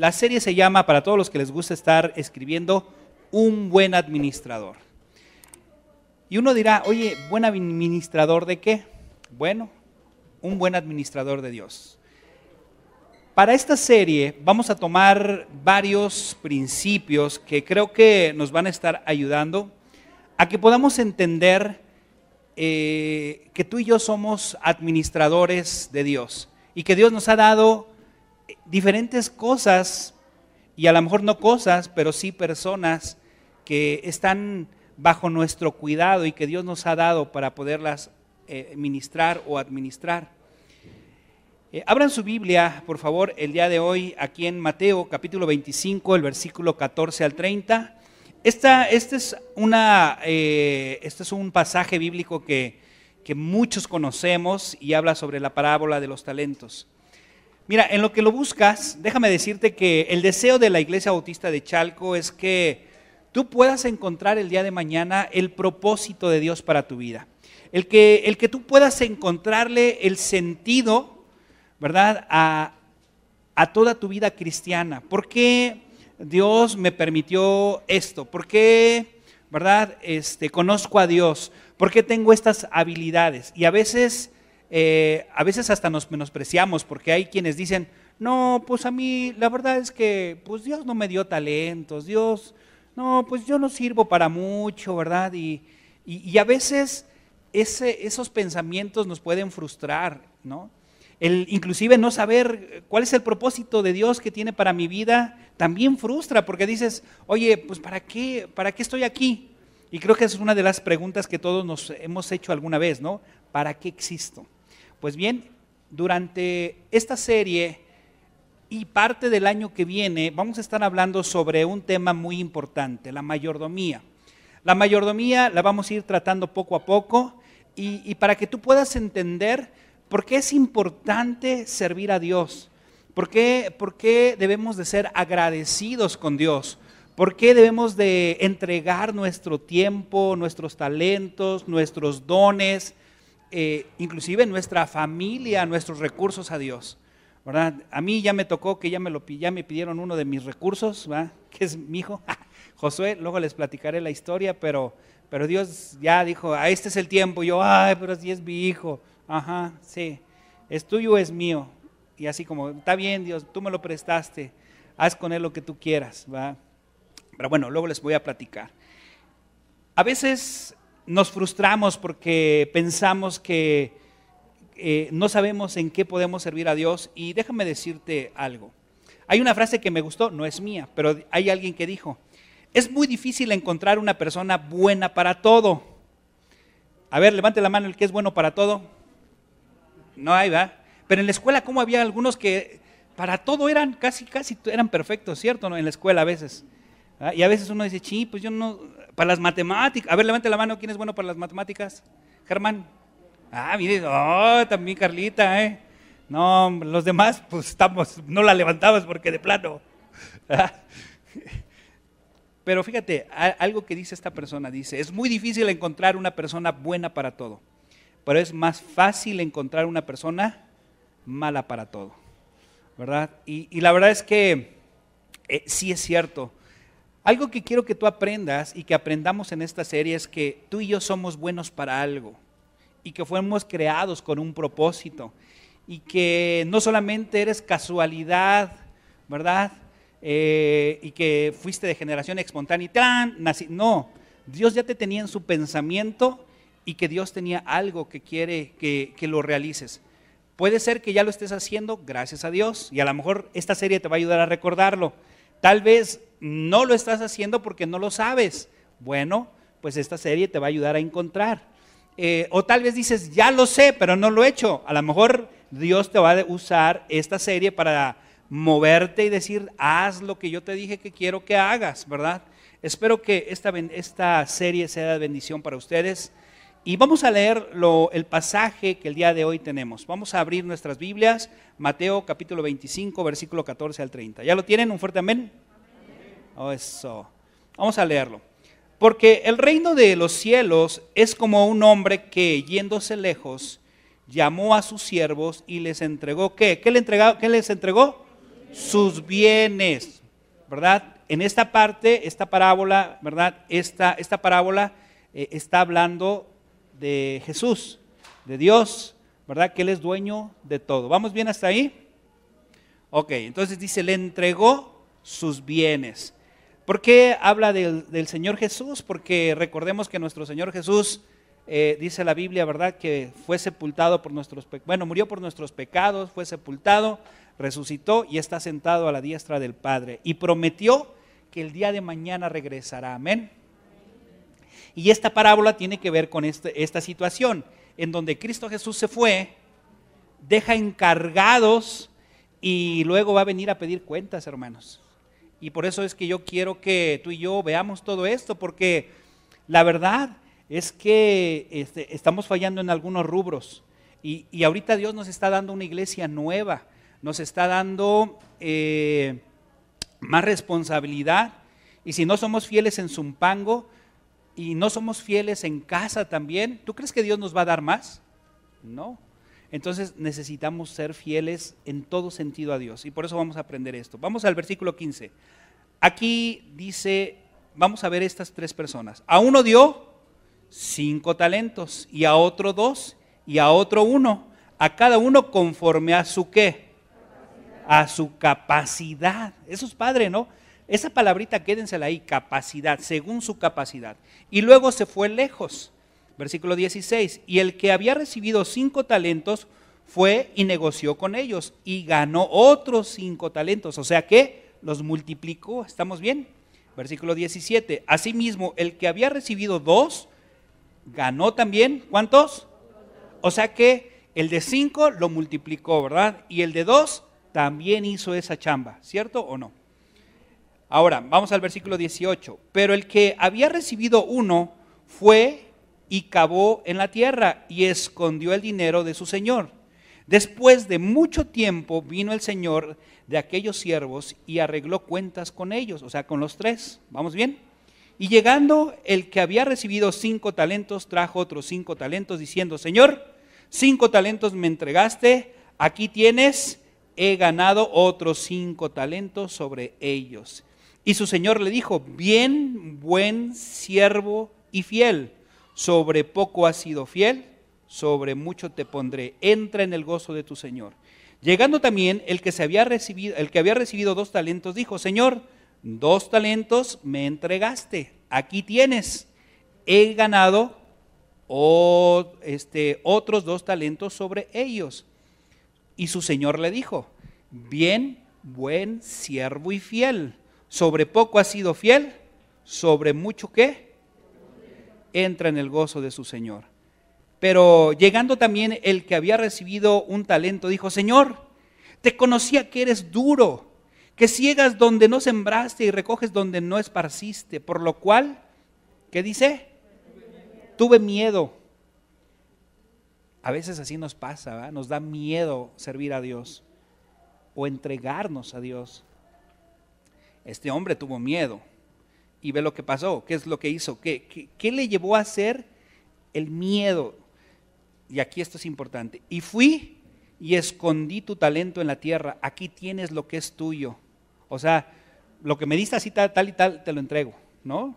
La serie se llama, para todos los que les gusta estar escribiendo, Un buen administrador. Y uno dirá, oye, ¿buen administrador de qué? Bueno, un buen administrador de Dios. Para esta serie vamos a tomar varios principios que creo que nos van a estar ayudando a que podamos entender eh, que tú y yo somos administradores de Dios y que Dios nos ha dado diferentes cosas y a lo mejor no cosas, pero sí personas que están bajo nuestro cuidado y que Dios nos ha dado para poderlas eh, ministrar o administrar. Eh, abran su Biblia, por favor, el día de hoy, aquí en Mateo capítulo 25, el versículo 14 al 30. Esta, este, es una, eh, este es un pasaje bíblico que, que muchos conocemos y habla sobre la parábola de los talentos. Mira, en lo que lo buscas, déjame decirte que el deseo de la Iglesia Bautista de Chalco es que tú puedas encontrar el día de mañana el propósito de Dios para tu vida. El que, el que tú puedas encontrarle el sentido ¿verdad? A, toda tu vida cristiana. ¿Por qué Dios me permitió esto? ¿Por qué, verdad? Este, conozco a Dios. ¿Por qué tengo estas habilidades? Y a veces, eh, a veces hasta nos menospreciamos porque hay quienes dicen, no, pues a mí la verdad es que pues Dios no me dio talentos, Dios, no, pues yo no sirvo para mucho, ¿verdad? Y, y, a veces ese, esos pensamientos nos pueden frustrar, ¿no? el inclusive no saber cuál es el propósito de Dios que tiene para mi vida, también frustra porque dices, oye, pues ¿para qué, para qué estoy aquí? Y creo que es una de las preguntas que todos nos hemos hecho alguna vez, ¿no? ¿Para qué existo? Pues bien, durante esta serie y parte del año que viene vamos a estar hablando sobre un tema muy importante, la mayordomía. La mayordomía la vamos a ir tratando poco a poco y, para que tú puedas entender ¿Por qué es importante servir a Dios? ¿Por qué, debemos de ser agradecidos con Dios? ¿Por qué debemos de entregar nuestro tiempo, nuestros talentos, nuestros dones, eh, inclusive nuestra familia, nuestros recursos a Dios? ¿verdad? A mí ya me tocó que ya me, lo, ya me pidieron uno de mis recursos, ¿verdad? que es mi hijo, Josué, luego les platicaré la historia, pero, pero Dios ya dijo, a ah, este es el tiempo, yo, ay, pero si es mi hijo, Ajá, sí. ¿Es tuyo es mío? Y así como, está bien Dios, tú me lo prestaste, haz con él lo que tú quieras, ¿va? Pero bueno, luego les voy a platicar. A veces nos frustramos porque pensamos que eh, no sabemos en qué podemos servir a Dios y déjame decirte algo. Hay una frase que me gustó, no es mía, pero hay alguien que dijo, es muy difícil encontrar una persona buena para todo. A ver, levante la mano el que es bueno para todo no hay, ¿va? Pero en la escuela, ¿cómo había algunos que para todo eran casi, casi eran perfectos, ¿cierto? En la escuela a veces. Y a veces uno dice, sí, pues yo no, para las matemáticas. A ver, levante la mano, ¿quién es bueno para las matemáticas? Germán. Ah, mire, oh, también Carlita, ¿eh? No, los demás, pues estamos, no la levantabas porque de plano. Pero fíjate, algo que dice esta persona, dice, es muy difícil encontrar una persona buena para todo pero es más fácil encontrar una persona mala para todo, ¿verdad? Y, la verdad es que eh, sí es cierto. Algo que quiero que tú aprendas y que aprendamos en esta serie es que tú y yo somos buenos para algo y que fuimos creados con un propósito y que no solamente eres casualidad, ¿verdad? Eh, y que fuiste de generación espontánea y tan, no, Dios ya te tenía en su pensamiento y que Dios tenía algo que quiere que, lo realices. Puede ser que ya lo estés haciendo, gracias a Dios, y a lo mejor esta serie te va a ayudar a recordarlo. Tal vez no lo estás haciendo porque no lo sabes. Bueno, pues esta serie te va a ayudar a encontrar. Eh, o tal vez dices, ya lo sé, pero no lo he hecho. A lo mejor Dios te va a usar esta serie para moverte y decir, haz lo que yo te dije que quiero que hagas, ¿verdad? Espero que esta, esta serie sea de bendición para ustedes. Y vamos a leer el pasaje que el día de hoy tenemos. Vamos a abrir nuestras Biblias, Mateo capítulo 25, versículo 14 al 30. ¿Ya lo tienen? ¿Un fuerte amén? Oh, eso. Vamos a leerlo. Porque el reino de los cielos es como un hombre que, yéndose lejos, llamó a sus siervos y les entregó, ¿qué? ¿Qué, le entregó? ¿Qué les entregó? sus bienes, ¿verdad? En esta parte, esta parábola, ¿verdad? Esta, esta parábola eh, está hablando de Jesús, de Dios, ¿verdad? Que Él es dueño de todo. ¿Vamos bien hasta ahí? Ok, entonces dice, le entregó sus bienes. ¿Por qué habla del, Señor Jesús? Porque recordemos que nuestro Señor Jesús, eh, dice la Biblia, ¿verdad? Que fue sepultado por nuestros pecados, bueno, murió por nuestros pecados, fue sepultado, resucitó y está sentado a la diestra del Padre. Y prometió que el día de mañana regresará. Amén. Y esta parábola tiene que ver con este, esta situación, en donde Cristo Jesús se fue, deja encargados y luego va a venir a pedir cuentas, hermanos. Y por eso es que yo quiero que tú y yo veamos todo esto, porque la verdad es que este, estamos fallando en algunos rubros. Y, ahorita Dios nos está dando una iglesia nueva, nos está dando eh, más responsabilidad. Y si no somos fieles en Zumpango y no somos fieles en casa también, ¿tú crees que Dios nos va a dar más? No. Entonces necesitamos ser fieles en todo sentido a Dios y por eso vamos a aprender esto. Vamos al versículo 15. Aquí dice, vamos a ver estas tres personas. A uno dio cinco talentos y a otro dos y a otro uno. A cada uno conforme a su qué? A su capacidad. Eso es padre, ¿no? Esa palabrita quédensela ahí, capacidad, según su capacidad. Y luego se fue lejos Versículo 16. Y el que había recibido cinco talentos fue y negoció con ellos y ganó otros cinco talentos. O sea que los multiplicó. ¿Estamos bien? Versículo 17. Asimismo, el que había recibido dos, ganó también. ¿Cuántos? O sea que el de cinco lo multiplicó, ¿verdad? Y el de dos también hizo esa chamba, ¿cierto o no? Ahora, vamos al versículo 18. Pero el que había recibido uno fue y cavó en la tierra y escondió el dinero de su señor. Después de mucho tiempo vino el señor de aquellos siervos y arregló cuentas con ellos, o sea, con los tres. ¿Vamos bien? Y llegando el que había recibido cinco talentos, trajo otros cinco talentos, diciendo, Señor, cinco talentos me entregaste, aquí tienes, he ganado otros cinco talentos sobre ellos. Y su señor le dijo, bien, buen siervo y fiel sobre poco has sido fiel, sobre mucho te pondré. Entra en el gozo de tu Señor. Llegando también el que se había recibido, el que había recibido dos talentos, dijo, Señor, dos talentos me entregaste, aquí tienes. He ganado este, otros dos talentos sobre ellos. Y su Señor le dijo, bien, buen siervo y fiel. Sobre poco has sido fiel, sobre mucho qué? Entra en el gozo de su Señor. Pero llegando también el que había recibido un talento, dijo, Señor, te conocía que eres duro, que ciegas donde no sembraste y recoges donde no esparciste, por lo cual, ¿qué dice? Tuve miedo. A veces así nos pasa, nos da miedo servir a Dios o entregarnos a Dios. Este hombre tuvo miedo y ve lo que pasó, qué es lo que hizo, qué, qué, le llevó a hacer el miedo. Y aquí esto es importante. Y fui y escondí tu talento en la tierra, aquí tienes lo que es tuyo. O sea, lo que me diste así tal, y tal, te lo entrego, ¿no?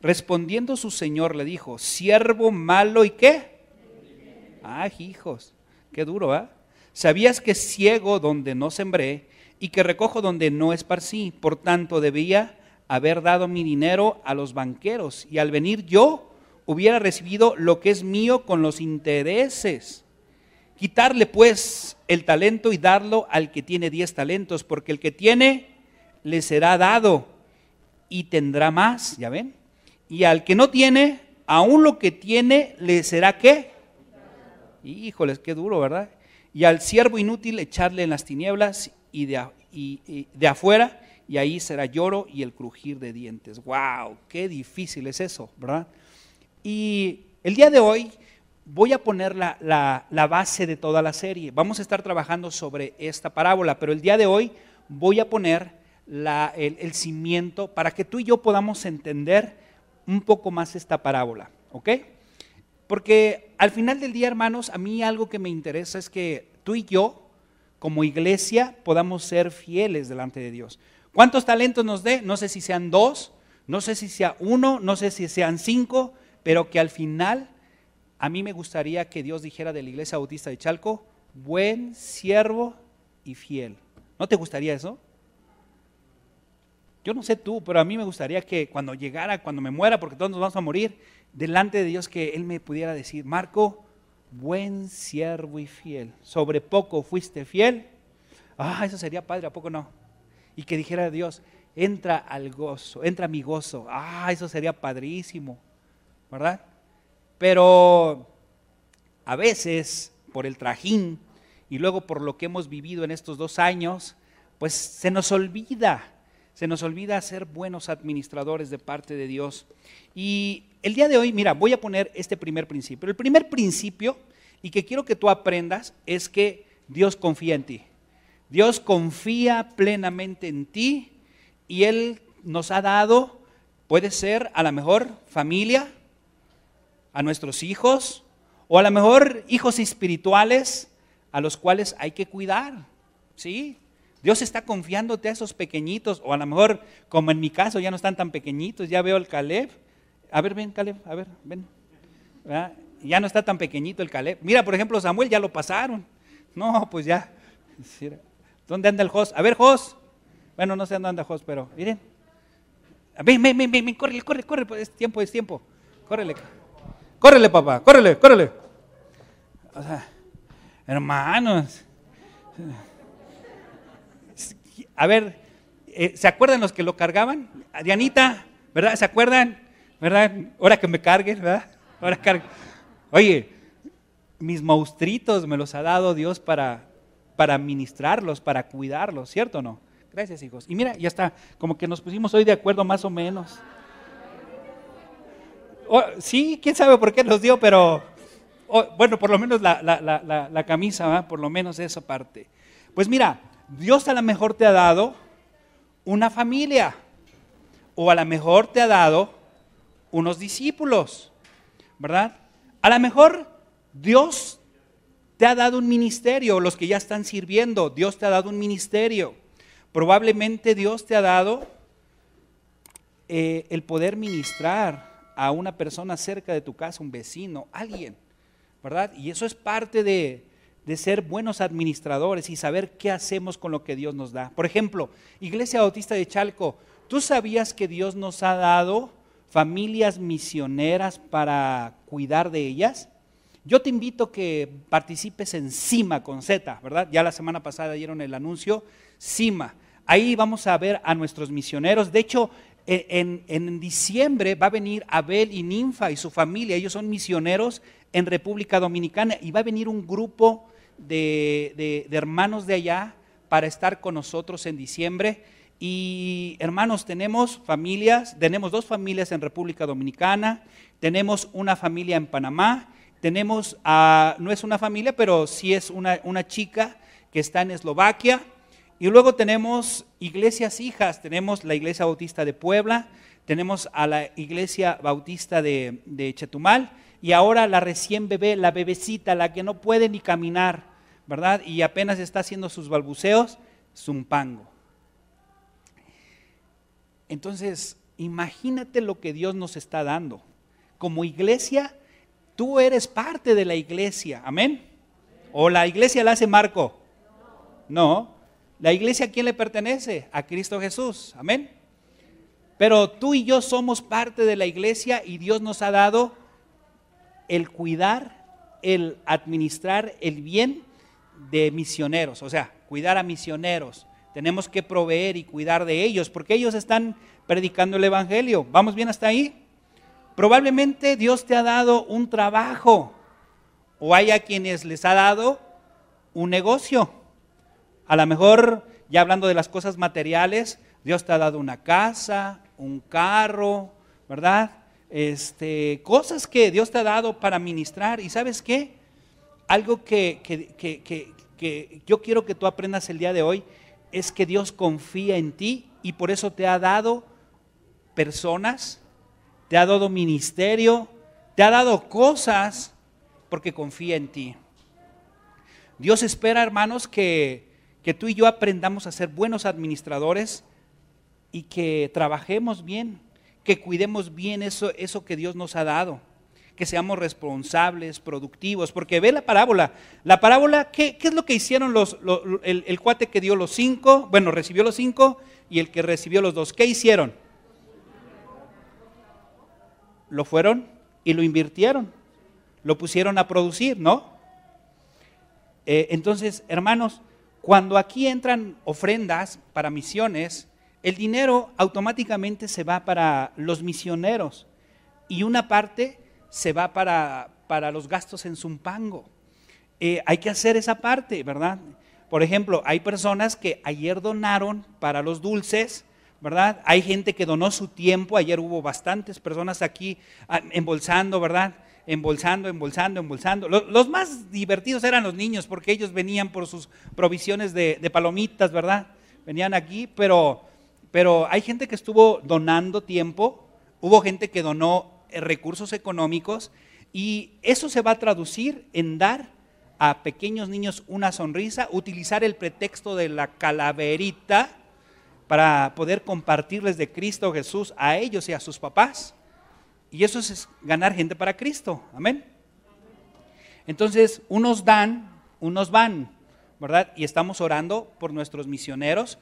Respondiendo su señor le dijo, siervo malo y qué? Ah, hijos, qué duro, ¿ah? ¿Sabías que ciego donde no sembré y que recojo donde no esparcí? Por tanto, debía haber dado mi dinero a los banqueros y al venir yo hubiera recibido lo que es mío con los intereses. Quitarle pues el talento y darlo al que tiene diez talentos, porque el que tiene le será dado y tendrá más, ¿ya ven? Y al que no tiene, aún lo que tiene le será qué? Híjoles, qué duro, ¿verdad? Y al siervo inútil echarle en las tinieblas y de, y de afuera y ahí será lloro y el crujir de dientes. ¡Wow! ¡Qué difícil es eso! ¿verdad? Y el día de hoy voy a poner la, base de toda la serie. Vamos a estar trabajando sobre esta parábola, pero el día de hoy voy a poner el, el, cimiento para que tú y yo podamos entender un poco más esta parábola. ¿Ok? Porque al final del día, hermanos, a mí algo que me interesa es que tú y yo como iglesia podamos ser fieles delante de Dios. ¿Cuántos talentos nos dé? No sé si sean dos, no sé si sea uno, no sé si sean cinco, pero que al final a mí me gustaría que Dios dijera de la Iglesia Bautista de Chalco, buen siervo y fiel. ¿No te gustaría eso? Yo no sé tú, pero a mí me gustaría que cuando llegara, cuando me muera, porque todos nos vamos a morir, delante de Dios que Él me pudiera decir, Marco, buen siervo y fiel. Sobre poco fuiste fiel. Ah, eso sería padre, ¿a poco no? Y que dijera Dios, entra al gozo, entra a mi gozo. Ah, eso sería padrísimo, ¿verdad? Pero a veces, por el trajín y luego por lo que hemos vivido en estos dos años, pues se nos olvida, se nos olvida ser buenos administradores de parte de Dios. Y el día de hoy, mira, voy a poner este primer principio. El primer principio, y que quiero que tú aprendas, es que Dios confía en ti. Dios confía plenamente en ti y Él nos ha dado, puede ser a la mejor familia, a nuestros hijos, o a lo mejor hijos espirituales a los cuales hay que cuidar. ¿Sí? Dios está confiándote a esos pequeñitos, o a lo mejor, como en mi caso, ya no están tan pequeñitos, ya veo el Caleb. A ver, ven, Caleb, a ver, ven. Ya no está tan pequeñito el Caleb. Mira, por ejemplo, Samuel ya lo pasaron. No, pues ya. ¿Dónde anda el Jos? A ver, Jos. Bueno, no sé dónde anda Jos, pero miren. Ven, ven, ven, ven, córrele, corre, corre, pues, es tiempo, es tiempo. Córrele. Córrele, papá, córrele, córrele. O sea, hermanos. A ver, eh, ¿se acuerdan los que lo cargaban? Dianita, ¿verdad? ¿Se acuerdan? ¿Verdad? Ahora que me carguen, ¿verdad? Ahora cargue. Oye, mis monstruitos me los ha dado Dios para, para ministrarlos, para cuidarlos, ¿cierto o no? Gracias, hijos. Y mira, ya está, como que nos pusimos hoy de acuerdo más o menos. Oh, sí, quién sabe por qué los dio, pero oh, bueno, por lo menos la, camisa, por lo menos esa parte. Pues mira, Dios a lo mejor te ha dado una familia o a lo mejor te ha dado unos discípulos, ¿verdad? A lo mejor Dios te ha dado un ministerio, los que ya están sirviendo, Dios te ha dado un ministerio. Probablemente Dios te ha dado eh, el poder ministrar a una persona cerca de tu casa, un vecino, alguien, ¿verdad? Y eso es parte de, de ser buenos administradores y saber qué hacemos con lo que Dios nos da. Por ejemplo, Iglesia Bautista de Chalco, ¿tú sabías que Dios nos ha dado familias misioneras para cuidar de ellas? Yo te invito que participes en CIMA con Z, ¿verdad? Ya la semana pasada dieron el anuncio, CIMA. Ahí vamos a ver a nuestros misioneros. De hecho, e, en, diciembre va a venir Abel y Ninfa y su familia, ellos son misioneros en República Dominicana y va a venir un grupo de, hermanos de allá para estar con nosotros en diciembre. Y hermanos, tenemos familias, tenemos dos familias en República Dominicana, tenemos una familia en Panamá, tenemos, no es una familia, pero sí es una, una chica que está en Eslovaquia, y luego tenemos iglesias hijas, tenemos la Iglesia Bautista de Puebla, tenemos a la Iglesia Bautista de, Chetumal y ahora la recién bebé, la bebecita, la que no puede ni caminar, ¿verdad? Y apenas está haciendo sus balbuceos, Zumpango. Entonces, imagínate lo que Dios nos está dando. Como iglesia, tú eres parte de la iglesia, amén. ¿O la iglesia la hace Marco? No, ¿La iglesia a quién le pertenece? A Cristo Jesús. Amén. Pero tú y yo somos parte de la iglesia y Dios nos ha dado el cuidar, el administrar el bien de misioneros. O sea, cuidar a misioneros. Tenemos que proveer y cuidar de ellos porque ellos están predicando el Evangelio. ¿Vamos bien hasta ahí? Probablemente Dios te ha dado un trabajo o hay a quienes les ha dado un negocio. A lo mejor, ya hablando de las cosas materiales, Dios te ha dado una casa, un carro, ¿verdad? Este, cosas que Dios te ha dado para ministrar. ¿Y sabes qué? Algo que, que yo quiero que tú aprendas el día de hoy es que Dios confía en ti y por eso te ha dado personas, te ha dado ministerio, te ha dado cosas porque confía en ti. Dios espera, hermanos, que que tú y yo aprendamos a ser buenos administradores y que trabajemos bien, que cuidemos bien eso, eso que Dios nos ha dado, que seamos responsables, productivos, porque ve la parábola. La parábola, ¿qué, es lo que hicieron los, el, el cuate que dio los cinco? Bueno, recibió los cinco y el que recibió los dos. ¿Qué hicieron? Lo fueron y lo invirtieron, lo pusieron a producir, ¿no? Eh, entonces, hermanos, cuando aquí entran ofrendas para misiones, el dinero automáticamente se va para los misioneros y una parte se va para, para los gastos en Zumpango. Eh, hay que hacer esa parte, ¿verdad? Por ejemplo, hay personas que ayer donaron para los dulces, ¿verdad? Hay gente que donó su tiempo, ayer hubo bastantes personas aquí ah, embolsando, ¿verdad? embolsando, embolsando, embolsando. Los, más divertidos eran los niños, porque ellos venían por sus provisiones de, palomitas, ¿verdad? Venían aquí, pero, pero hay gente que estuvo donando tiempo, hubo gente que donó eh, recursos económicos, y eso se va a traducir en dar a pequeños niños una sonrisa, utilizar el pretexto de la calaverita para poder compartirles de Cristo Jesús a ellos y a sus papás. Y eso es ganar gente para Cristo. Amén. Entonces, unos dan, unos van, ¿verdad? Y estamos orando por nuestros misioneros.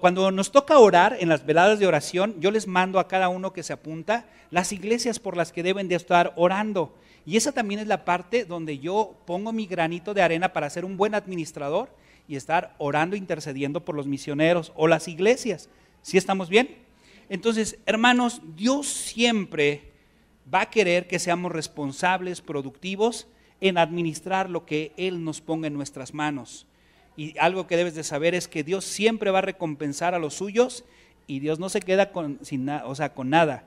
cuando nos toca orar en las veladas de oración, yo les mando a cada uno que se apunta las iglesias por las que deben de estar orando. Y esa también es la parte donde yo pongo mi granito de arena para ser un buen administrador y estar orando, intercediendo por los misioneros o las iglesias. ¿Sí estamos bien? Entonces, hermanos, Dios siempre va a querer que seamos responsables, productivos en administrar lo que Él nos ponga en nuestras manos. Y algo que debes de saber es que Dios siempre va a recompensar a los suyos y Dios no se queda con, sin o sea, con nada.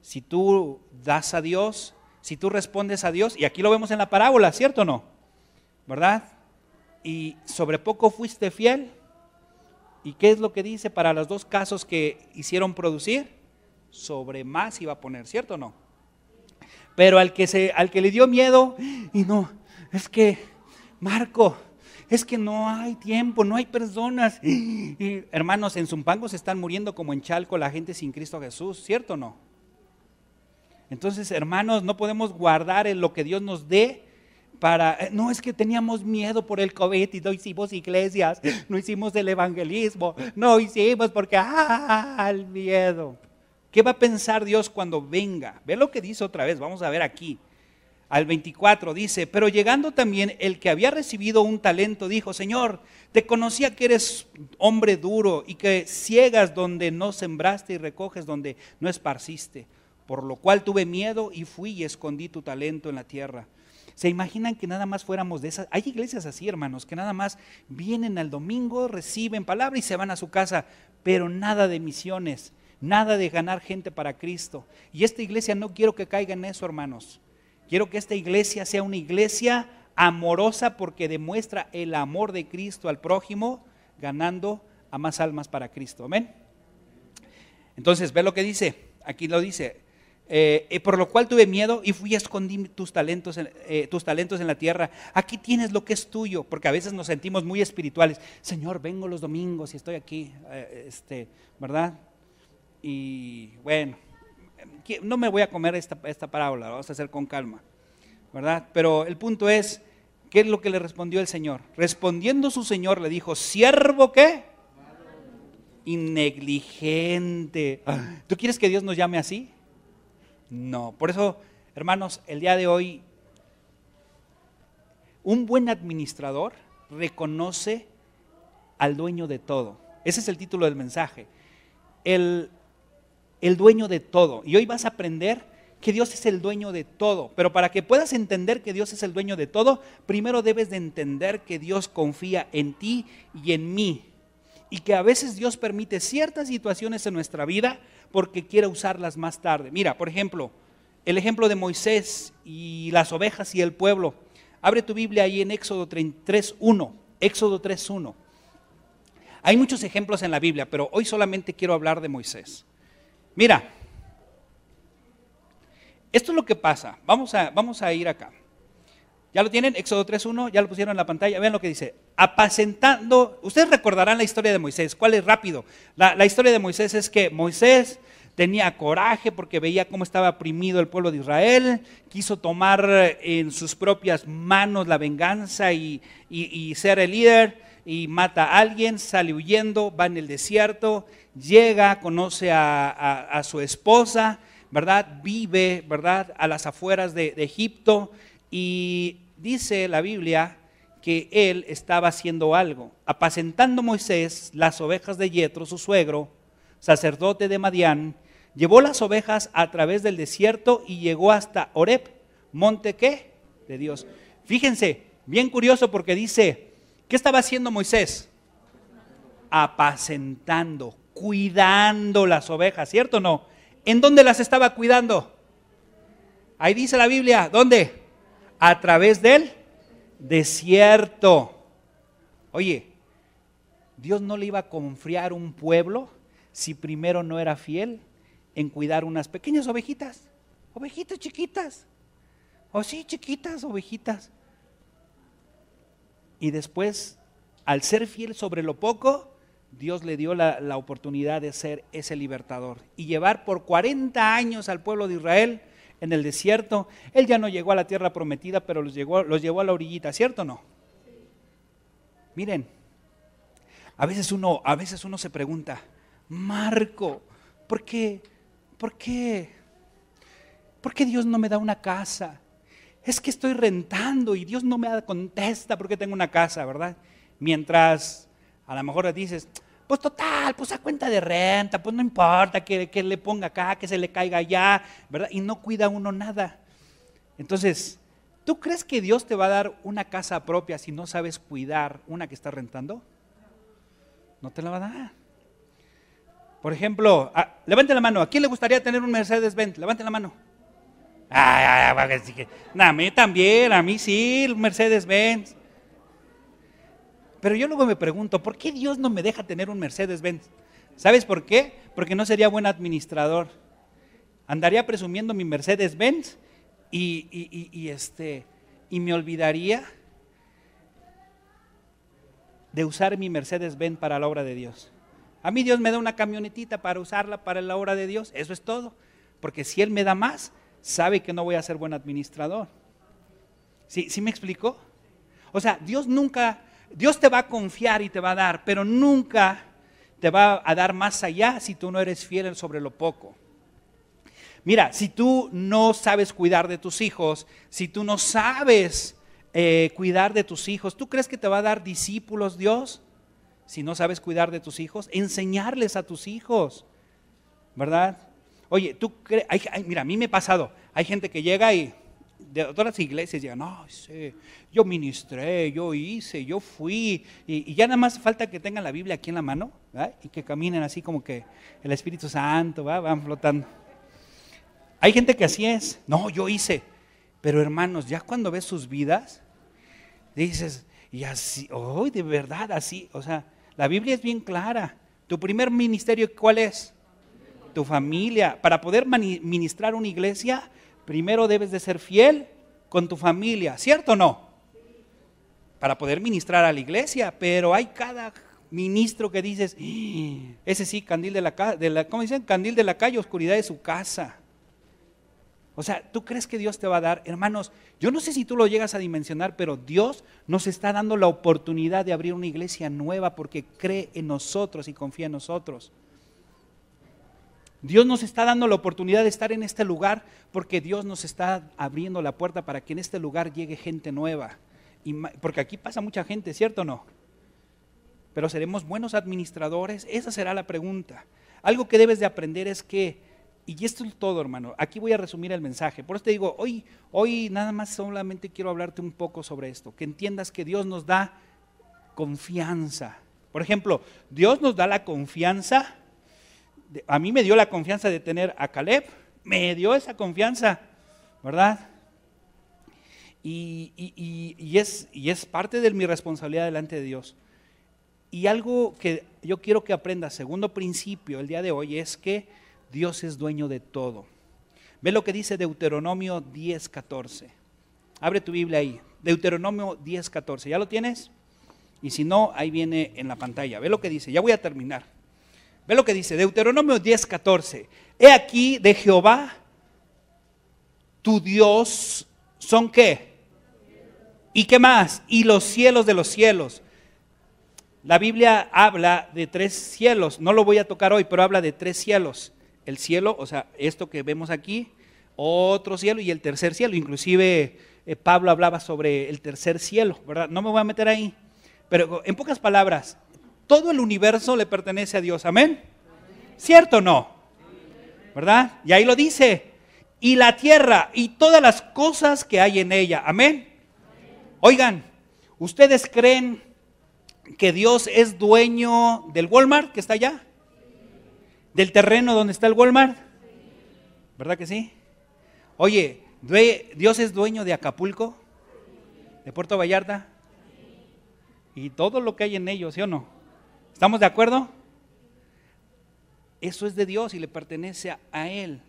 Si tú das a Dios, si tú respondes a Dios, y aquí lo vemos en la parábola, ¿cierto o no? ¿Verdad? Y sobre poco fuiste fiel, ¿Y qué es lo que dice para los dos casos que hicieron producir? Sobre más iba a poner, ¿cierto o no? Pero al que, se, al que le dio miedo, y no, es que, Marco, es que no hay tiempo, no hay personas. Hermanos, en Zumpango se están muriendo como en Chalco la gente sin Cristo Jesús, ¿cierto o no? Entonces, hermanos, no podemos guardar en lo que Dios nos dé para, eh, no es que teníamos miedo por el COVID y no hicimos iglesias, no hicimos el evangelismo, no hicimos porque, ah, el miedo. ¿Qué va a pensar Dios cuando venga? Ve lo que dice otra vez, vamos a ver aquí. Al 24 dice, pero llegando también el que había recibido un talento, dijo, Señor, te conocía que eres hombre duro y que ciegas donde no sembraste y recoges donde no esparciste, por lo cual tuve miedo y fui y escondí tu talento en la tierra. ¿Se imaginan que nada más fuéramos de esas? Hay iglesias así, hermanos, que nada más vienen al domingo, reciben palabra y se van a su casa, pero nada de misiones, nada de ganar gente para Cristo. Y esta iglesia no quiero que caiga en eso, hermanos. Quiero que esta iglesia sea una iglesia amorosa porque demuestra el amor de Cristo al prójimo, ganando a más almas para Cristo. Amén. Entonces, ve lo que dice. Aquí lo dice. Eh, eh, por lo cual tuve miedo y fui a esconder tus talentos, en, eh, tus talentos en la tierra. Aquí tienes lo que es tuyo, porque a veces nos sentimos muy espirituales. Señor, vengo los domingos y estoy aquí, este, ¿verdad? Y bueno, no me voy a comer esta, esta parábola, vamos a hacer con calma, ¿verdad? Pero el punto es, ¿qué es lo que le respondió el Señor? Respondiendo su Señor le dijo, siervo qué? Innegligente. ¿Tú quieres que Dios nos llame así? No, por eso, hermanos, el día de hoy, un buen administrador reconoce al dueño de todo. Ese es el título del mensaje. El, el dueño de todo. Y hoy vas a aprender que Dios es el dueño de todo. Pero para que puedas entender que Dios es el dueño de todo, primero debes de entender que Dios confía en ti y en mí. Y que a veces Dios permite ciertas situaciones en nuestra vida porque quiere usarlas más tarde. Mira, por ejemplo, el ejemplo de Moisés y las ovejas y el pueblo. Abre tu Biblia ahí en Éxodo 3.1. Éxodo 3.1. Hay muchos ejemplos en la Biblia, pero hoy solamente quiero hablar de Moisés. Mira, esto es lo que pasa. Vamos a, vamos a ir acá. ¿Ya lo tienen? Éxodo 3.1, ya lo pusieron en la pantalla. Vean lo que dice. Apacentando, ustedes recordarán la historia de Moisés. ¿Cuál es rápido? La, la historia de Moisés es que Moisés tenía coraje porque veía cómo estaba oprimido el pueblo de Israel, quiso tomar en sus propias manos la venganza y, ser el líder y mata a alguien, sale huyendo, va en el desierto, llega, conoce a, su esposa, ¿verdad? Vive, ¿verdad? A las afueras de, de Egipto y dice la Biblia que él estaba haciendo algo, apacentando Moisés las ovejas de Yetro, su suegro, sacerdote de Madián, llevó las ovejas a través del desierto y llegó hasta Oreb, monte qué? De Dios. Fíjense, bien curioso porque dice, ¿qué estaba haciendo Moisés? Apacentando, cuidando las ovejas, ¿cierto o no? ¿En dónde las estaba cuidando? Ahí dice la Biblia, ¿dónde? A través del desierto. Oye, Dios no le iba a confiar un pueblo si primero no era fiel en cuidar unas pequeñas ovejitas, ovejitas chiquitas, o sí, chiquitas ovejitas. Y después, al ser fiel sobre lo poco, Dios le dio la, oportunidad de ser ese libertador y llevar por 40 años al pueblo de Israel en el desierto. Él ya no llegó a la tierra prometida, pero los, los llevó a la orillita, ¿cierto o no? Miren, a veces uno, a veces uno se pregunta, Marco, ¿por qué ¿por qué? ¿Por qué Dios no me da una casa? Es que estoy rentando y Dios no me contesta porque tengo una casa, ¿verdad? Mientras a lo mejor dices, pues total, pues a cuenta de renta, pues no importa que, que le ponga acá, que se le caiga allá, ¿verdad? Y no cuida uno nada. Entonces, ¿tú crees que Dios te va a dar una casa propia si no sabes cuidar una que está rentando? No te la va a dar. Por ejemplo, levante la mano. ¿A quién le gustaría tener un Mercedes-Benz? Levante la mano. Ay, ay, a mí también, a mí sí, Mercedes-Benz. Pero yo luego me pregunto, ¿por qué Dios no me deja tener un Mercedes-Benz? ¿Sabes por qué? Porque no sería buen administrador. Andaría presumiendo mi Mercedes-Benz y, y, este, y me olvidaría de usar mi Mercedes-Benz para la obra de Dios. A mí Dios me da una camionetita para usarla para la obra de Dios. Eso es todo. Porque si Él me da más, sabe que no voy a ser buen administrador. ¿Sí, ¿Sí me explicó? O sea, Dios nunca, Dios te va a confiar y te va a dar, pero nunca te va a dar más allá si tú no eres fiel sobre lo poco. Mira, si tú no sabes cuidar de tus hijos, si tú no sabes eh, cuidar de tus hijos, ¿tú crees que te va a dar discípulos Dios? si no sabes cuidar de tus hijos, enseñarles a tus hijos, ¿verdad? Oye, tú crees, mira, a mí me ha pasado, hay gente que llega y de otras iglesias llegan, no, sí, yo ministré, yo hice, yo fui, y, ya nada más falta que tengan la Biblia aquí en la mano y que caminen así como que el Espíritu Santo ¿va? van flotando. Hay gente que así es, no, yo hice, pero hermanos, ya cuando ves sus vidas, dices, y así, hoy de verdad así, o sea, la Biblia es bien clara. Tu primer ministerio, ¿cuál es? Tu familia. Para poder ministrar una iglesia, primero debes de ser fiel con tu familia, ¿cierto o no? Para poder ministrar a la iglesia, pero hay cada ministro que dices, ¡Ah! ese sí, candil de la, de ¿cómo dicen? Candil de la calle, oscuridad de su casa. O sea, ¿tú crees que Dios te va a dar? Hermanos, yo no sé si tú lo llegas a dimensionar, pero Dios nos está dando la oportunidad de abrir una iglesia nueva porque cree en nosotros y confía en nosotros. Dios nos está dando la oportunidad de estar en este lugar porque Dios nos está abriendo la puerta para que en este lugar llegue gente nueva. Porque aquí pasa mucha gente, ¿cierto o no? Pero seremos buenos administradores, esa será la pregunta. Algo que debes de aprender es que y esto es todo, hermano. Aquí voy a resumir el mensaje. Por eso te digo, hoy, hoy nada más solamente quiero hablarte un poco sobre esto. Que entiendas que Dios nos da confianza. Por ejemplo, Dios nos da la confianza. A mí me dio la confianza de tener a Caleb. Me dio esa confianza, ¿verdad? Y, es, es parte de mi responsabilidad delante de Dios. Y algo que yo quiero que aprendas, segundo principio el día de hoy, es que Dios es dueño de todo. Ve lo que dice Deuteronomio 10:14. Abre tu Biblia ahí. Deuteronomio 10, 14. ¿Ya lo tienes? Y si no, ahí viene en la pantalla. Ve lo que dice. Ya voy a terminar. Ve lo que dice. Deuteronomio 10, 14. He aquí de Jehová, tu Dios, son qué? ¿Y qué más? Y los cielos de los cielos. La Biblia habla de tres cielos. No lo voy a tocar hoy, pero habla de tres cielos. El cielo, o sea, esto que vemos aquí, otro cielo y el tercer cielo. Inclusive eh, Pablo hablaba sobre el tercer cielo, ¿verdad? No me voy a meter ahí. Pero en pocas palabras, todo el universo le pertenece a Dios. Amén. ¿Cierto o no? ¿Verdad? Y ahí lo dice. Y la tierra y todas las cosas que hay en ella. Amén. Oigan, ¿ustedes creen que Dios es dueño del Walmart que está allá? ¿Del terreno donde está el Walmart? ¿Verdad que sí? Oye, ¿Dios es dueño de Acapulco? ¿De Puerto Vallarta? Y todo lo que hay en ellos, ¿sí o no? ¿Estamos de acuerdo? Eso es de Dios y le pertenece a, Él.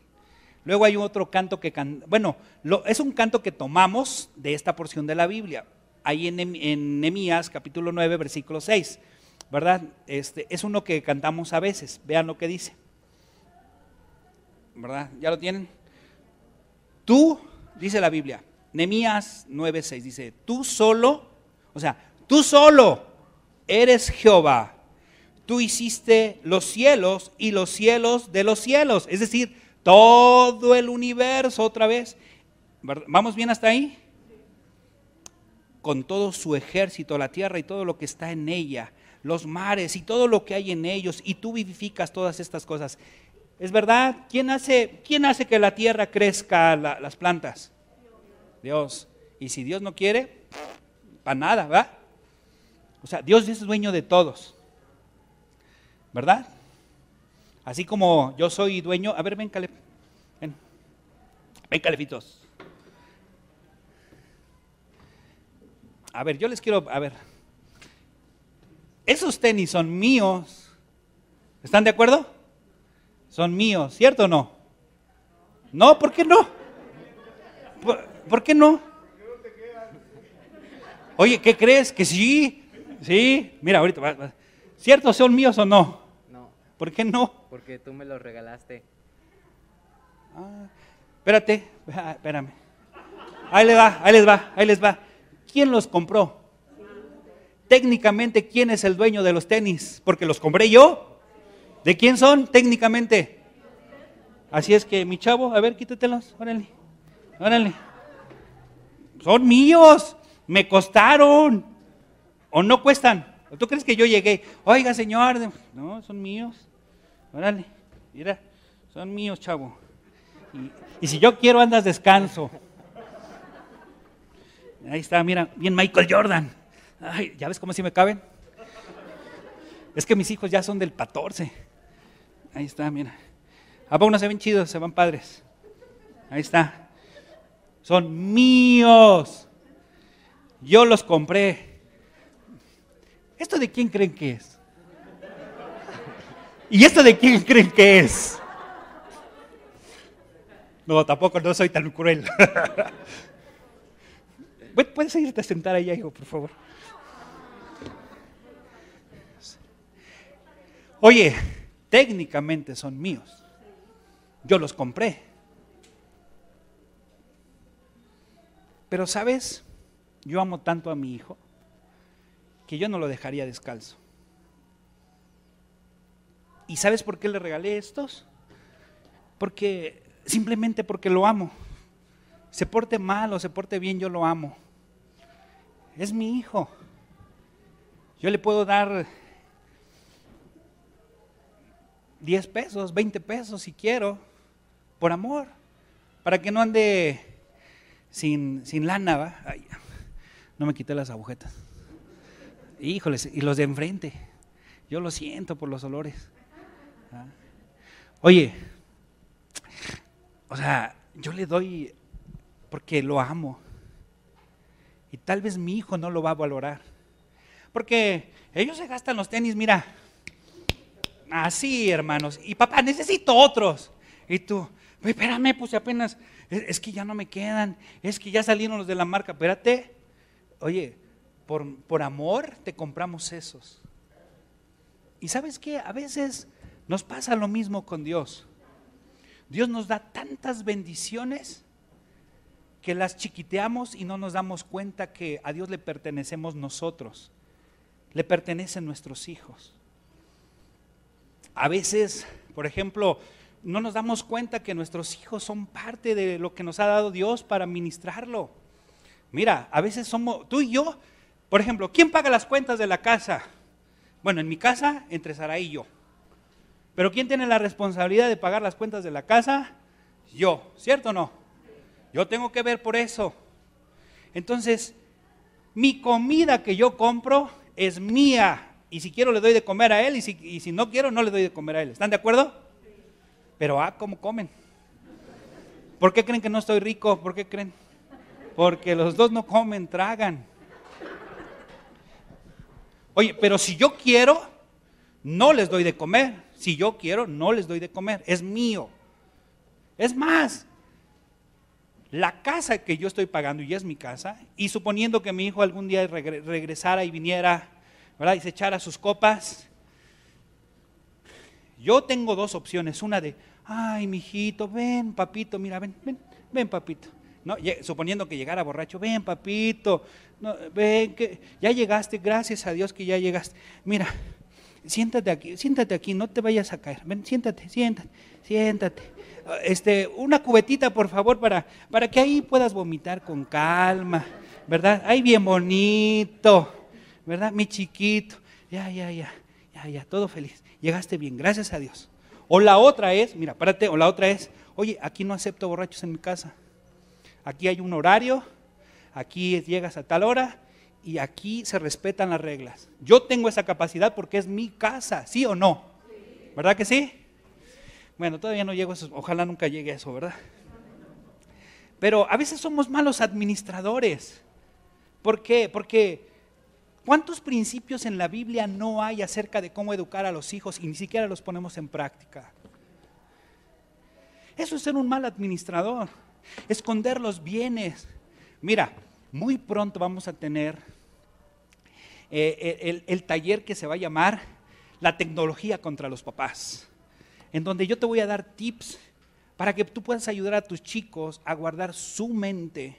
Luego hay otro canto que, bueno, es un canto que tomamos de esta porción de la Biblia, ahí en, en capítulo 9, versículo 6, ¿verdad? Este, es uno que cantamos a veces, vean lo que dice, ¿verdad? ¿Ya lo tienen? Tú, dice la Biblia, Nehemías 9, 6, dice, tú solo, o sea, tú solo eres Jehová, tú hiciste los cielos y los cielos de los cielos, es decir, todo el universo otra vez. ¿Vamos bien hasta ahí? Con todo su ejército, la tierra y todo lo que está en ella, los mares y todo lo que hay en ellos, y tú vivificas todas estas cosas. ¿Es verdad? ¿Quién hace, quién hace que la tierra crezca las plantas? Dios. Y si Dios no quiere, para nada, ¿verdad? O sea, Dios es dueño de todos. ¿Verdad? Así como yo soy dueño, a ver, ven, Caleb, ven, ven, Calefitos. A ver, yo les quiero, a ver, esos tenis son míos, ¿están de acuerdo? Son míos, ¿cierto o no? No, ¿por qué no? ¿Por, qué no? Oye, ¿qué crees? Que sí, sí, mira, ahorita, ¿cierto son míos o no? ¿Por qué no? Porque tú me los regalaste. Ah, espérate, espérame. Ahí les va, ahí les va, ahí les va. ¿Quién los compró? Técnicamente, ¿quién es el dueño de los tenis? Porque los compré yo. ¿De quién son técnicamente? Así es que, mi chavo, a ver, quítatelos, órale, órale. Son míos, me costaron. ¿O no cuestan? ¿Tú crees que yo llegué? Oiga, señor, no, son míos. Órale, mira, son míos, chavo. Y, si yo quiero, andas descanso. Ahí está, mira, bien Michael Jordan. Ay, ¿ya ves cómo si me caben? Es que mis hijos ya son del 14. Ahí está, mira. ¿A poco no se ven chidos? Se van padres. Ahí está. Son míos. Yo los compré. ¿Esto de quién creen que es? ¿Y esto de quién creen que es? No, tampoco no soy tan cruel. ¿Puedes irte a sentar ahí, hijo, por favor? Oye, técnicamente son míos. Yo los compré. Pero sabes, yo amo tanto a mi hijo que yo no lo dejaría descalzo. ¿Y sabes por qué le regalé estos? Porque simplemente porque lo amo. Se porte mal o se porte bien, yo lo amo. Es mi hijo. Yo le puedo dar 10 pesos, 20 pesos si quiero, por amor, para que no ande sin, sin lana, ¿va? no me quité las agujetas. Híjoles, y los de enfrente. Yo lo siento por los olores. Oye, o sea, yo le doy porque lo amo. Y tal vez mi hijo no lo va a valorar. Porque ellos se gastan los tenis, mira, así hermanos. Y papá, necesito otros. Y tú, espérame, pues apenas, es, es, que ya no me quedan, es que ya salieron los de la marca, espérate. Oye, por, por amor te compramos esos. Y sabes qué, a veces nos pasa lo mismo con Dios. Dios nos da tantas bendiciones que las chiquiteamos y no nos damos cuenta que a Dios le pertenecemos nosotros, le pertenecen nuestros hijos. A veces, por ejemplo, no nos damos cuenta que nuestros hijos son parte de lo que nos ha dado Dios para ministrarlo. Mira, a veces somos, tú y yo, por ejemplo, ¿quién paga las cuentas de la casa? Bueno, en mi casa, entre Sara y yo. Pero ¿quién tiene la responsabilidad de pagar las cuentas de la casa? Yo, ¿cierto o no? Yo tengo que ver por eso. Entonces, mi comida que yo compro es mía. Y si quiero le doy de comer a él y si, y si no quiero no le doy de comer a él. ¿Están de acuerdo? Pero ah, ¿cómo comen? ¿Por qué creen que no estoy rico? ¿Por qué creen? Porque los dos no comen, tragan. Oye, pero si yo quiero, no les doy de comer. Si yo quiero, no les doy de comer. Es mío. Es más, la casa que yo estoy pagando, y es mi casa, y suponiendo que mi hijo algún día regresara y viniera, ¿verdad? Y se echara sus copas, yo tengo dos opciones. Una de, ay, mijito, ven, papito, mira, ven, ven, ven, papito. No, suponiendo que llegara borracho, ven, papito, no, ven, que ya llegaste, gracias a Dios que ya llegaste. Mira, siéntate aquí, siéntate aquí, no te vayas a caer. Ven, siéntate, siéntate, siéntate. Este, una cubetita, por favor, para, para que ahí puedas vomitar con calma, ¿verdad? Ahí bien bonito, ¿verdad? Mi chiquito. Ya, ya, ya, ya, ya, todo feliz. Llegaste bien, gracias a Dios. O la otra es, mira, párate, o la otra es, oye, aquí no acepto borrachos en mi casa. Aquí hay un horario, aquí llegas a tal hora y aquí se respetan las reglas. Yo tengo esa capacidad porque es mi casa, ¿sí o no? ¿Verdad que sí? Bueno, todavía no llego a eso, ojalá nunca llegue a eso, ¿verdad? Pero a veces somos malos administradores. ¿Por qué? Porque ¿cuántos principios en la Biblia no hay acerca de cómo educar a los hijos y ni siquiera los ponemos en práctica? Eso es ser un mal administrador esconder los bienes. Mira, muy pronto vamos a tener eh, el, taller que se va a llamar La tecnología contra los papás, en donde yo te voy a dar tips para que tú puedas ayudar a tus chicos a guardar su mente,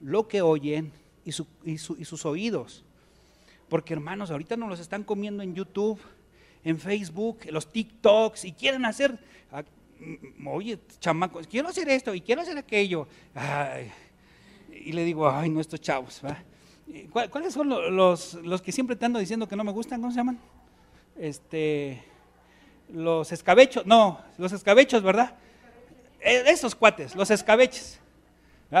lo que oyen y, sus oídos. Porque hermanos, ahorita nos los están comiendo en YouTube, en Facebook, los TikToks y quieren hacer Mm, oye, chamacos, quiero hacer esto y quiero hacer aquello. Y le digo, ay, no, chavos. ¿Cuáles son los, los, que siempre te ando diciendo que no me gustan? ¿Cómo se llaman? Este, los escabechos, no, los escabechos, ¿verdad? E, esos cuates, los escabeches.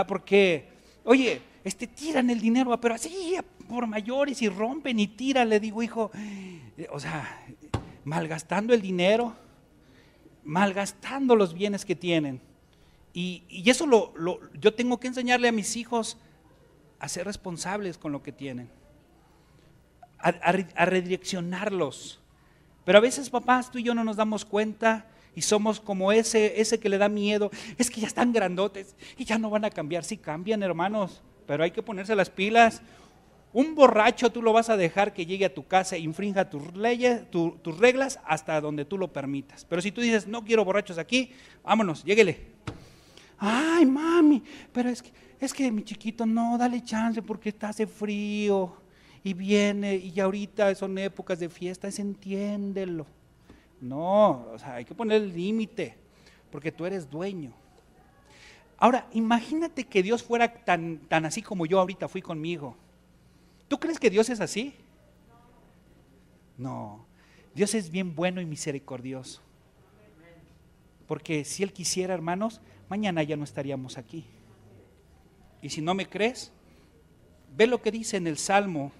Porque, oye, este, tiran el dinero, pero así por mayores y rompen y tiran, le digo, hijo, o sea, malgastando el dinero malgastando los bienes que tienen. Y, eso lo, yo tengo que enseñarle a mis hijos a ser responsables con lo que tienen, a, redireccionarlos. Pero a veces, papás, tú y yo no nos damos cuenta y somos como ese, ese que le da miedo. Es que ya están grandotes y ya no van a cambiar. Sí cambian, hermanos, pero hay que ponerse las pilas. Un borracho tú lo vas a dejar que llegue a tu casa e infrinja tus leyes, tus reglas hasta donde tú lo permitas. Pero si tú dices, no quiero borrachos aquí, vámonos, lléguele. Ay, mami, pero es que, es que mi chiquito, no, dale chance porque está hace frío y viene y ahorita son épocas de fiesta, es entiéndelo. No, o sea, hay que poner el límite porque tú eres dueño. Ahora, imagínate que Dios fuera tan, tan así como yo ahorita fui conmigo ¿Tú crees que Dios es así? No, Dios es bien bueno y misericordioso. Porque si Él quisiera, hermanos, mañana ya no estaríamos aquí. Y si no me crees, ve lo que dice en el Salmo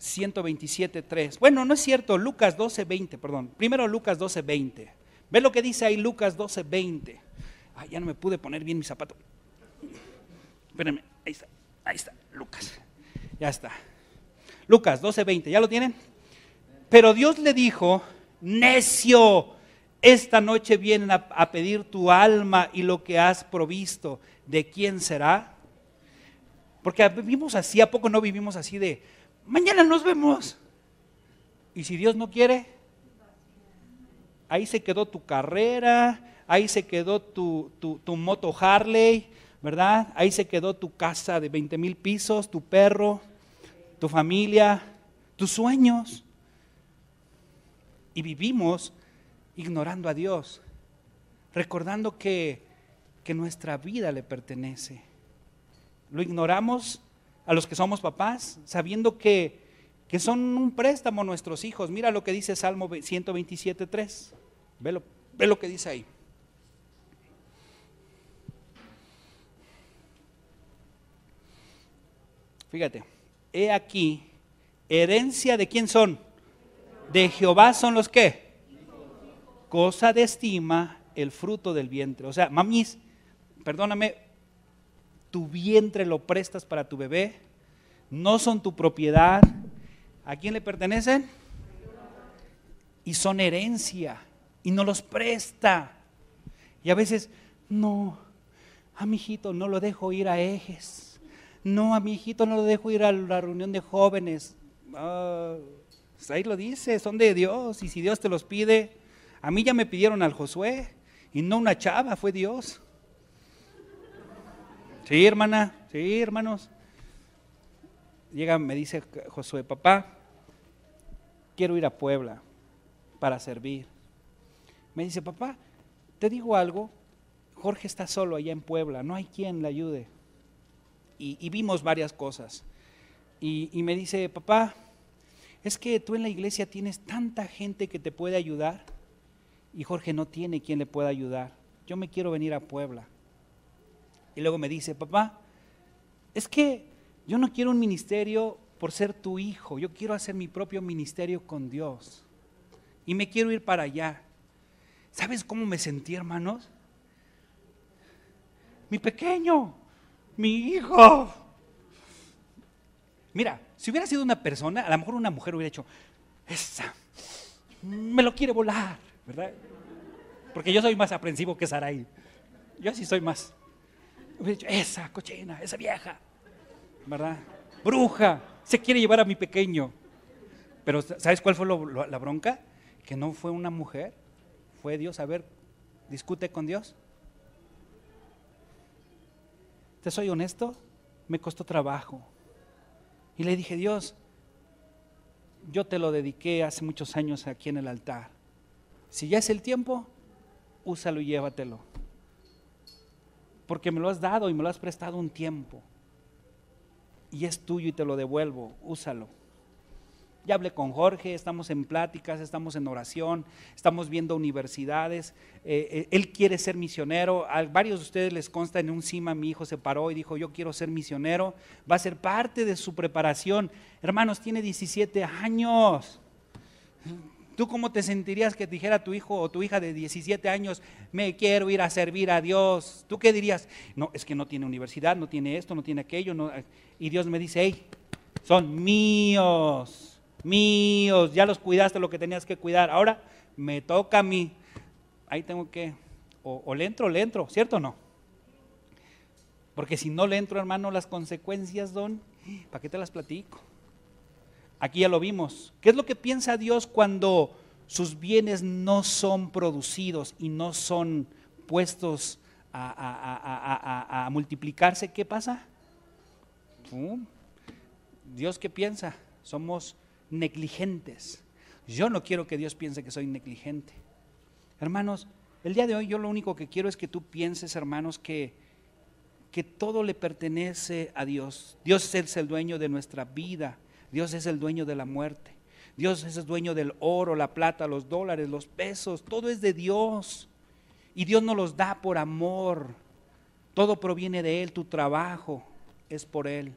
127.3. Bueno, no es cierto, Lucas 12.20, perdón. Primero Lucas 12.20. Ve lo que dice ahí Lucas 12.20. Ay, ya no me pude poner bien mi zapato. Espérenme, ahí está. Ahí está, Lucas. Ya está. Lucas 12:20, ¿ya lo tienen? Pero Dios le dijo, necio, esta noche vienen a, pedir tu alma y lo que has provisto. ¿De quién será? Porque vivimos así, ¿a poco no vivimos así de, mañana nos vemos? Y si Dios no quiere, ahí se quedó tu carrera, ahí se quedó tu, tu, moto Harley, ¿verdad? Ahí se quedó tu casa de 20 mil pisos, tu perro, tu familia, tus sueños. Y vivimos ignorando a Dios, recordando que, que nuestra vida le pertenece. Lo ignoramos a los que somos papás, sabiendo que, que son un préstamo nuestros hijos. Mira lo que dice Salmo 127.3. Ve ve lo que dice ahí. Fíjate, he aquí, herencia de quién son? De Jehová son los que? Cosa de estima el fruto del vientre. O sea, mamis, perdóname, tu vientre lo prestas para tu bebé, no son tu propiedad. ¿A quién le pertenecen? Y son herencia y no los presta. Y a veces, no, a mi hijito no lo dejo ir a ejes no, a mi hijito no lo dejo ir a la reunión de jóvenes. Ah, pues ahí lo dice, son de Dios. Y si Dios te los pide, a mí ya me pidieron al Josué. Y no una chava, fue Dios. Sí, hermana, sí, hermanos. Llega, me dice Josué, papá, quiero ir a Puebla para servir. Me dice, papá, te digo algo, Jorge está solo allá en Puebla, no hay quien le ayude y, vimos varias cosas. Y, y me dice, papá, es que tú en la iglesia tienes tanta gente que te puede ayudar y Jorge no tiene quien le pueda ayudar. Yo me quiero venir a Puebla. Y luego me dice, papá, es que yo no quiero un ministerio por ser tu hijo, yo quiero hacer mi propio ministerio con Dios. Y me quiero ir para allá. ¿Sabes cómo me sentí, hermanos? Mi pequeño, mi hijo. Mira, si hubiera sido una persona, a lo mejor una mujer hubiera dicho, esa, me lo quiere volar, ¿verdad? Porque yo soy más aprensivo que Sarai. Yo así soy más. Hubiera dicho, esa cochina, esa vieja, ¿verdad? Bruja, se quiere llevar a mi pequeño. Pero ¿sabes cuál fue la bronca? Que no fue una mujer, fue Dios. A ver, discute con Dios. Te soy honesto, me costó trabajo. Y le dije, Dios, yo te lo dediqué hace muchos años aquí en el altar. Si ya es el tiempo, úsalo y llévatelo. Porque me lo has dado y me lo has prestado un tiempo. Y es tuyo y te lo devuelvo, úsalo. Ya hablé con Jorge, estamos en pláticas, estamos en oración, estamos viendo universidades. Eh, eh, él quiere ser misionero. A varios de ustedes les consta en un cima, mi hijo se paró y dijo, yo quiero ser misionero. Va a ser parte de su preparación. Hermanos, tiene 17 años. ¿Tú cómo te sentirías que dijera tu hijo o tu hija de 17 años, me quiero ir a servir a Dios? ¿Tú qué dirías? No, es que no tiene universidad, no tiene esto, no tiene aquello. No. Y Dios me dice, hey, son míos míos, ya los cuidaste lo que tenías que cuidar, ahora me toca a mí. Ahí tengo que, o, le entro, le entro, ¿cierto o no? Porque si no le entro, hermano, las consecuencias son, ¿para qué te las platico? Aquí ya lo vimos. ¿Qué es lo que piensa Dios cuando sus bienes no son producidos y no son puestos a, multiplicarse? ¿Qué pasa? Dios qué piensa? Somos negligentes. Yo no quiero que Dios piense que soy negligente. Hermanos, el día de hoy yo lo único que quiero es que tú pienses, hermanos, que, que todo le pertenece a Dios. Dios es el dueño de nuestra vida. Dios es el dueño de la muerte. Dios es el dueño del oro, la plata, los dólares, los pesos. Todo es de Dios. Y Dios nos los da por amor. Todo proviene de Él. Tu trabajo es por Él.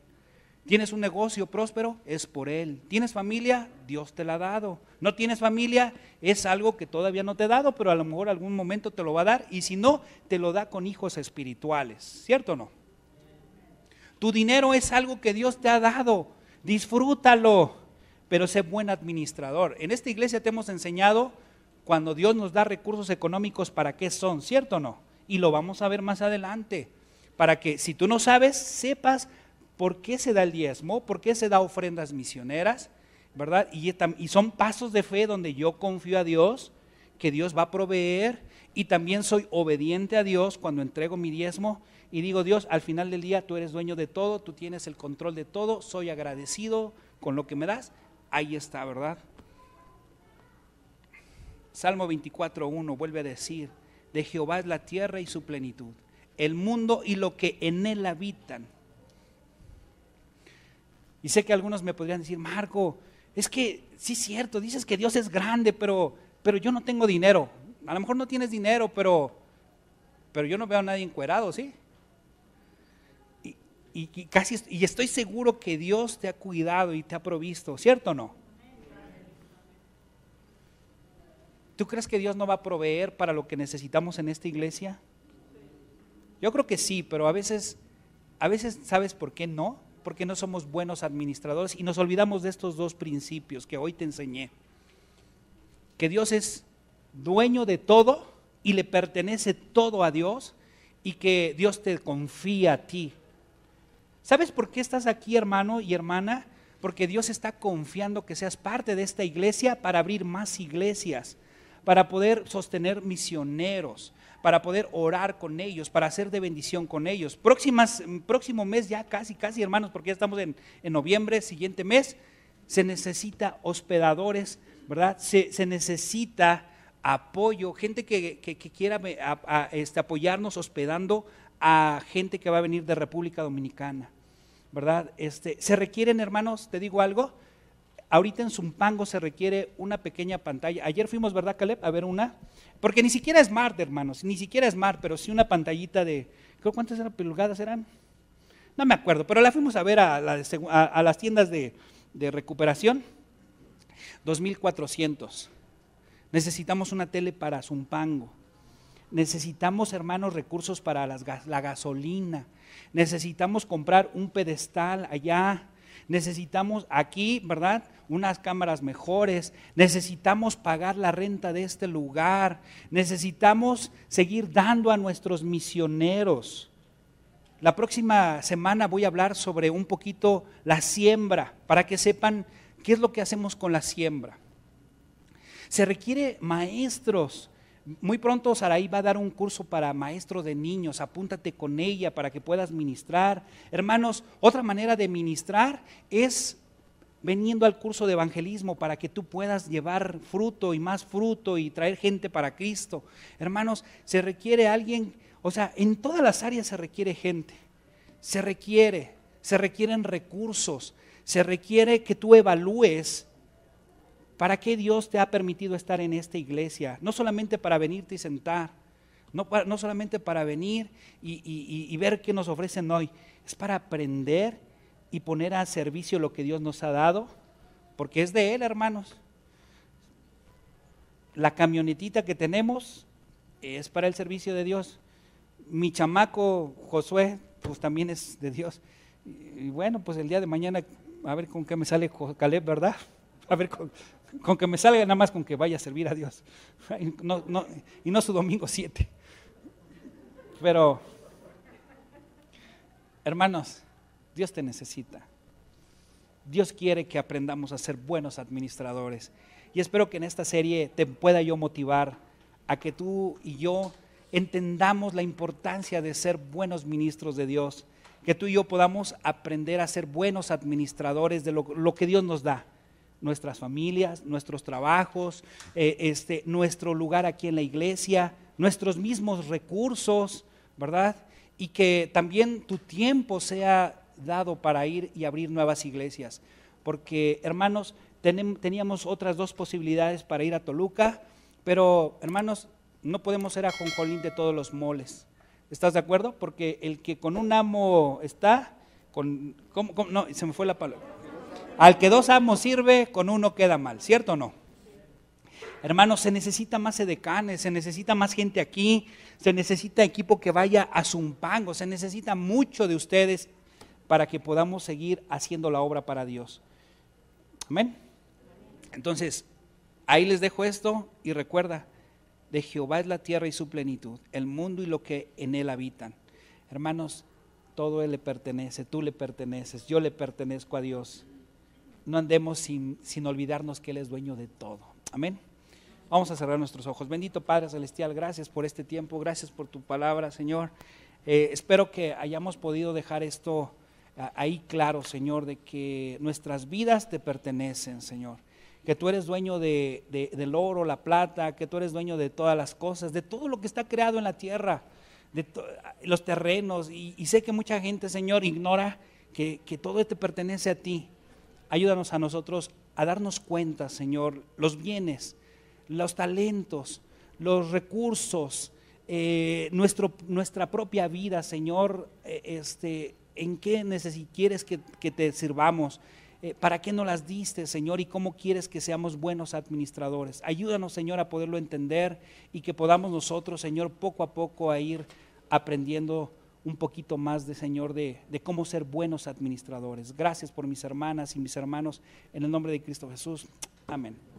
¿Tienes un negocio próspero? Es por Él. ¿Tienes familia? Dios te la ha dado. ¿No tienes familia? Es algo que todavía no te ha dado, pero a lo mejor algún momento te lo va a dar. Y si no, te lo da con hijos espirituales. ¿Cierto o no? Tu dinero es algo que Dios te ha dado. Disfrútalo, pero sé buen administrador. En esta iglesia te hemos enseñado cuando Dios nos da recursos económicos, ¿para qué son? ¿Cierto o no? Y lo vamos a ver más adelante. Para que si tú no sabes, sepas por qué se da el diezmo, por qué se da ofrendas misioneras, ¿verdad? Y, y son pasos de fe donde yo confío a Dios, que Dios va a proveer, y también soy obediente a Dios cuando entrego mi diezmo y digo, Dios, al final del día tú eres dueño de todo, tú tienes el control de todo, soy agradecido con lo que me das. Ahí está, ¿verdad? Salmo 24.1 vuelve a decir, de Jehová es la tierra y su plenitud, el mundo y lo que en él habitan. Y sé que algunos me podrían decir, Marco, es que sí es cierto, dices que Dios es grande, pero, pero yo no tengo dinero. A lo mejor no tienes dinero, pero, pero yo no veo a nadie encuerado, ¿sí? Y, casi, y estoy seguro que Dios te ha cuidado y te ha provisto, ¿cierto o no? ¿Tú crees que Dios no va a proveer para lo que necesitamos en esta iglesia? Yo creo que sí, pero a veces, a veces ¿sabes por qué no? Porque no somos buenos administradores y nos olvidamos de estos dos principios que hoy te enseñé. Que Dios es dueño de todo y le pertenece todo a Dios y que Dios te confía a ti. ¿Sabes por qué estás aquí, hermano y hermana? Porque Dios está confiando que seas parte de esta iglesia para abrir más iglesias para poder sostener misioneros, para poder orar con ellos, para hacer de bendición con ellos. Próximas, próximo mes ya casi, casi hermanos, porque ya estamos en, noviembre, siguiente mes, se necesita hospedadores, ¿verdad? Se, necesita apoyo, gente que, quiera este, apoyarnos hospedando a gente que va a venir de República Dominicana, ¿verdad? Este, se requieren, hermanos, te digo algo, Ahorita en Zumpango se requiere una pequeña pantalla. Ayer fuimos, ¿verdad, Caleb? A ver una. Porque ni siquiera es smart, hermanos, ni siquiera es smart, pero sí una pantallita de, creo cuántas eran pulgadas eran. No me acuerdo, pero la fuimos a ver a, las tiendas de, de recuperación. 2400. Necesitamos una tele para Zumpango. Necesitamos, hermanos, recursos para la gasolina. Necesitamos comprar un pedestal allá necesitamos aquí, ¿verdad? Unas cámaras mejores, necesitamos pagar la renta de este lugar, necesitamos seguir dando a nuestros misioneros. La próxima semana voy a hablar sobre un poquito la siembra, para que sepan qué es lo que hacemos con la siembra. Se requiere maestros muy pronto Saraí va a dar un curso para maestros de niños, apúntate con ella para que puedas ministrar. Hermanos, otra manera de ministrar es veniendo al curso de evangelismo para que tú puedas llevar fruto y más fruto y traer gente para Cristo. Hermanos, se requiere alguien, o sea, en todas las áreas se requiere gente, se requiere, se requieren recursos, se requiere que tú evalúes ¿Para qué Dios te ha permitido estar en esta iglesia? No solamente para venirte y sentar, no, no solamente para venir y, ver qué nos ofrecen hoy, es para aprender y poner a servicio lo que Dios nos ha dado, porque es de Él, hermanos. La camionetita que tenemos es para el servicio de Dios. Mi chamaco Josué, pues también es de Dios. Y, bueno, pues el día de mañana, a ver con qué me sale Caleb, ¿verdad? A ver con, con que me salga nada más con que vaya a servir a Dios. y no su domingo 7. Pero, hermanos, Dios te necesita. Dios quiere que aprendamos a ser buenos administradores. Y espero que en esta serie te pueda yo motivar a que tú y yo entendamos la importancia de ser buenos ministros de Dios, que tú y yo podamos aprender a ser buenos administradores de lo que Dios nos da nuestras familias, nuestros trabajos, eh, este, nuestro lugar aquí en la iglesia, nuestros mismos recursos, ¿verdad? Y que también tu tiempo sea dado para ir y abrir nuevas iglesias. Porque, hermanos, teníamos otras dos posibilidades para ir a Toluca, pero, hermanos, no podemos ser a Jonjolín de todos los moles. ¿Estás de acuerdo? Porque el que con un amo está, con, no, se me fue la palabra al que dos amos sirve, con uno queda mal, ¿cierto o no? Hermanos, se necesita más edecanes, se necesita más gente aquí, se necesita equipo que vaya a Zumpango, se necesita mucho de ustedes para que podamos seguir haciendo la obra para Dios. Amén. Entonces, Ahí les dejo esto y recuerda, de Jehová es la tierra y su plenitud, el mundo y lo que en él habitan. Hermanos, todo él le pertenece, tú le perteneces, yo le pertenezco a Dios. No andemos sin, sin olvidarnos que Él es dueño de todo. Amén. Vamos a cerrar nuestros ojos. Bendito Padre Celestial, gracias por este tiempo, gracias por tu palabra, Señor. Eh, espero que hayamos podido dejar esto ah, ahí claro, Señor, de que nuestras vidas te pertenecen, Señor. Que tú eres dueño de, del oro, la plata, que tú eres dueño de todas las cosas, de todo lo que está creado en la tierra, de los terrenos. Y, sé que mucha gente, Señor, ignora que, que todo te pertenece a ti. Ayúdanos a nosotros a darnos cuenta, Señor, los bienes los talentos, los recursos, eh, nuestro, nuestra propia vida, Señor, eh, este, en qué quieres que, te sirvamos, eh, para qué nos las diste, Señor, y cómo quieres que seamos buenos administradores. Ayúdanos, Señor, a poderlo entender y que podamos nosotros, Señor, poco a poco a ir aprendiendo un poquito más de Señor de, de, cómo ser buenos administradores. Gracias por mis hermanas y mis hermanos. En el nombre de Cristo Jesús. Amén.